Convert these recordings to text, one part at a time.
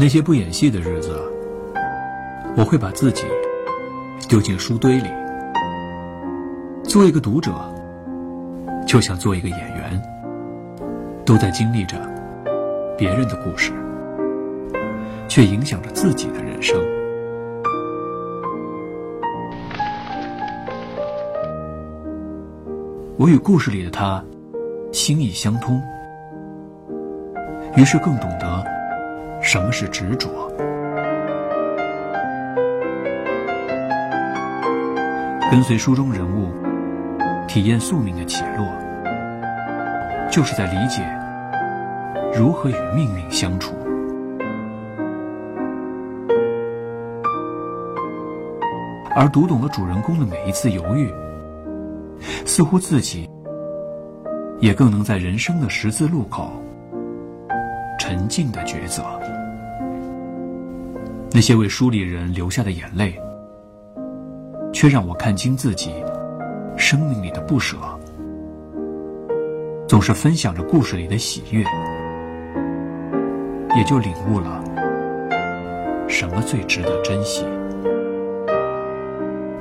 那些不演戏的日子，我会把自己丢进书堆里。做一个读者，就像做一个演员，都在经历着别人的故事，却影响着自己的人生。我与故事里的他心意相通，于是更懂得什么是执着。跟随书中人物，体验宿命的起落，就是在理解如何与命运相处。而读懂了主人公的每一次犹豫。似乎自己也更能在人生的十字路口沉静的抉择。那些为书里人流下的眼泪，却让我看清自己生命里的不舍。总是分享着故事里的喜悦，也就领悟了什么最值得珍惜。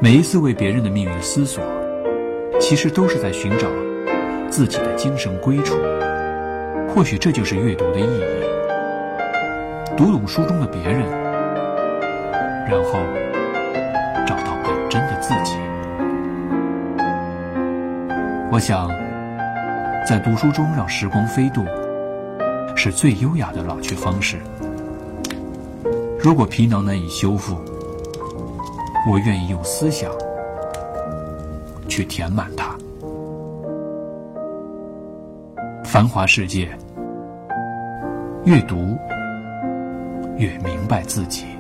每一次为别人的命运思索。其实都是在寻找自己的精神归处，或许这就是阅读的意义。读懂书中的别人，然后找到本真的自己。我想，在读书中让时光飞渡，是最优雅的老去方式。如果皮囊难以修复，我愿意用思想。去填满它。繁华世界，越读越明白自己。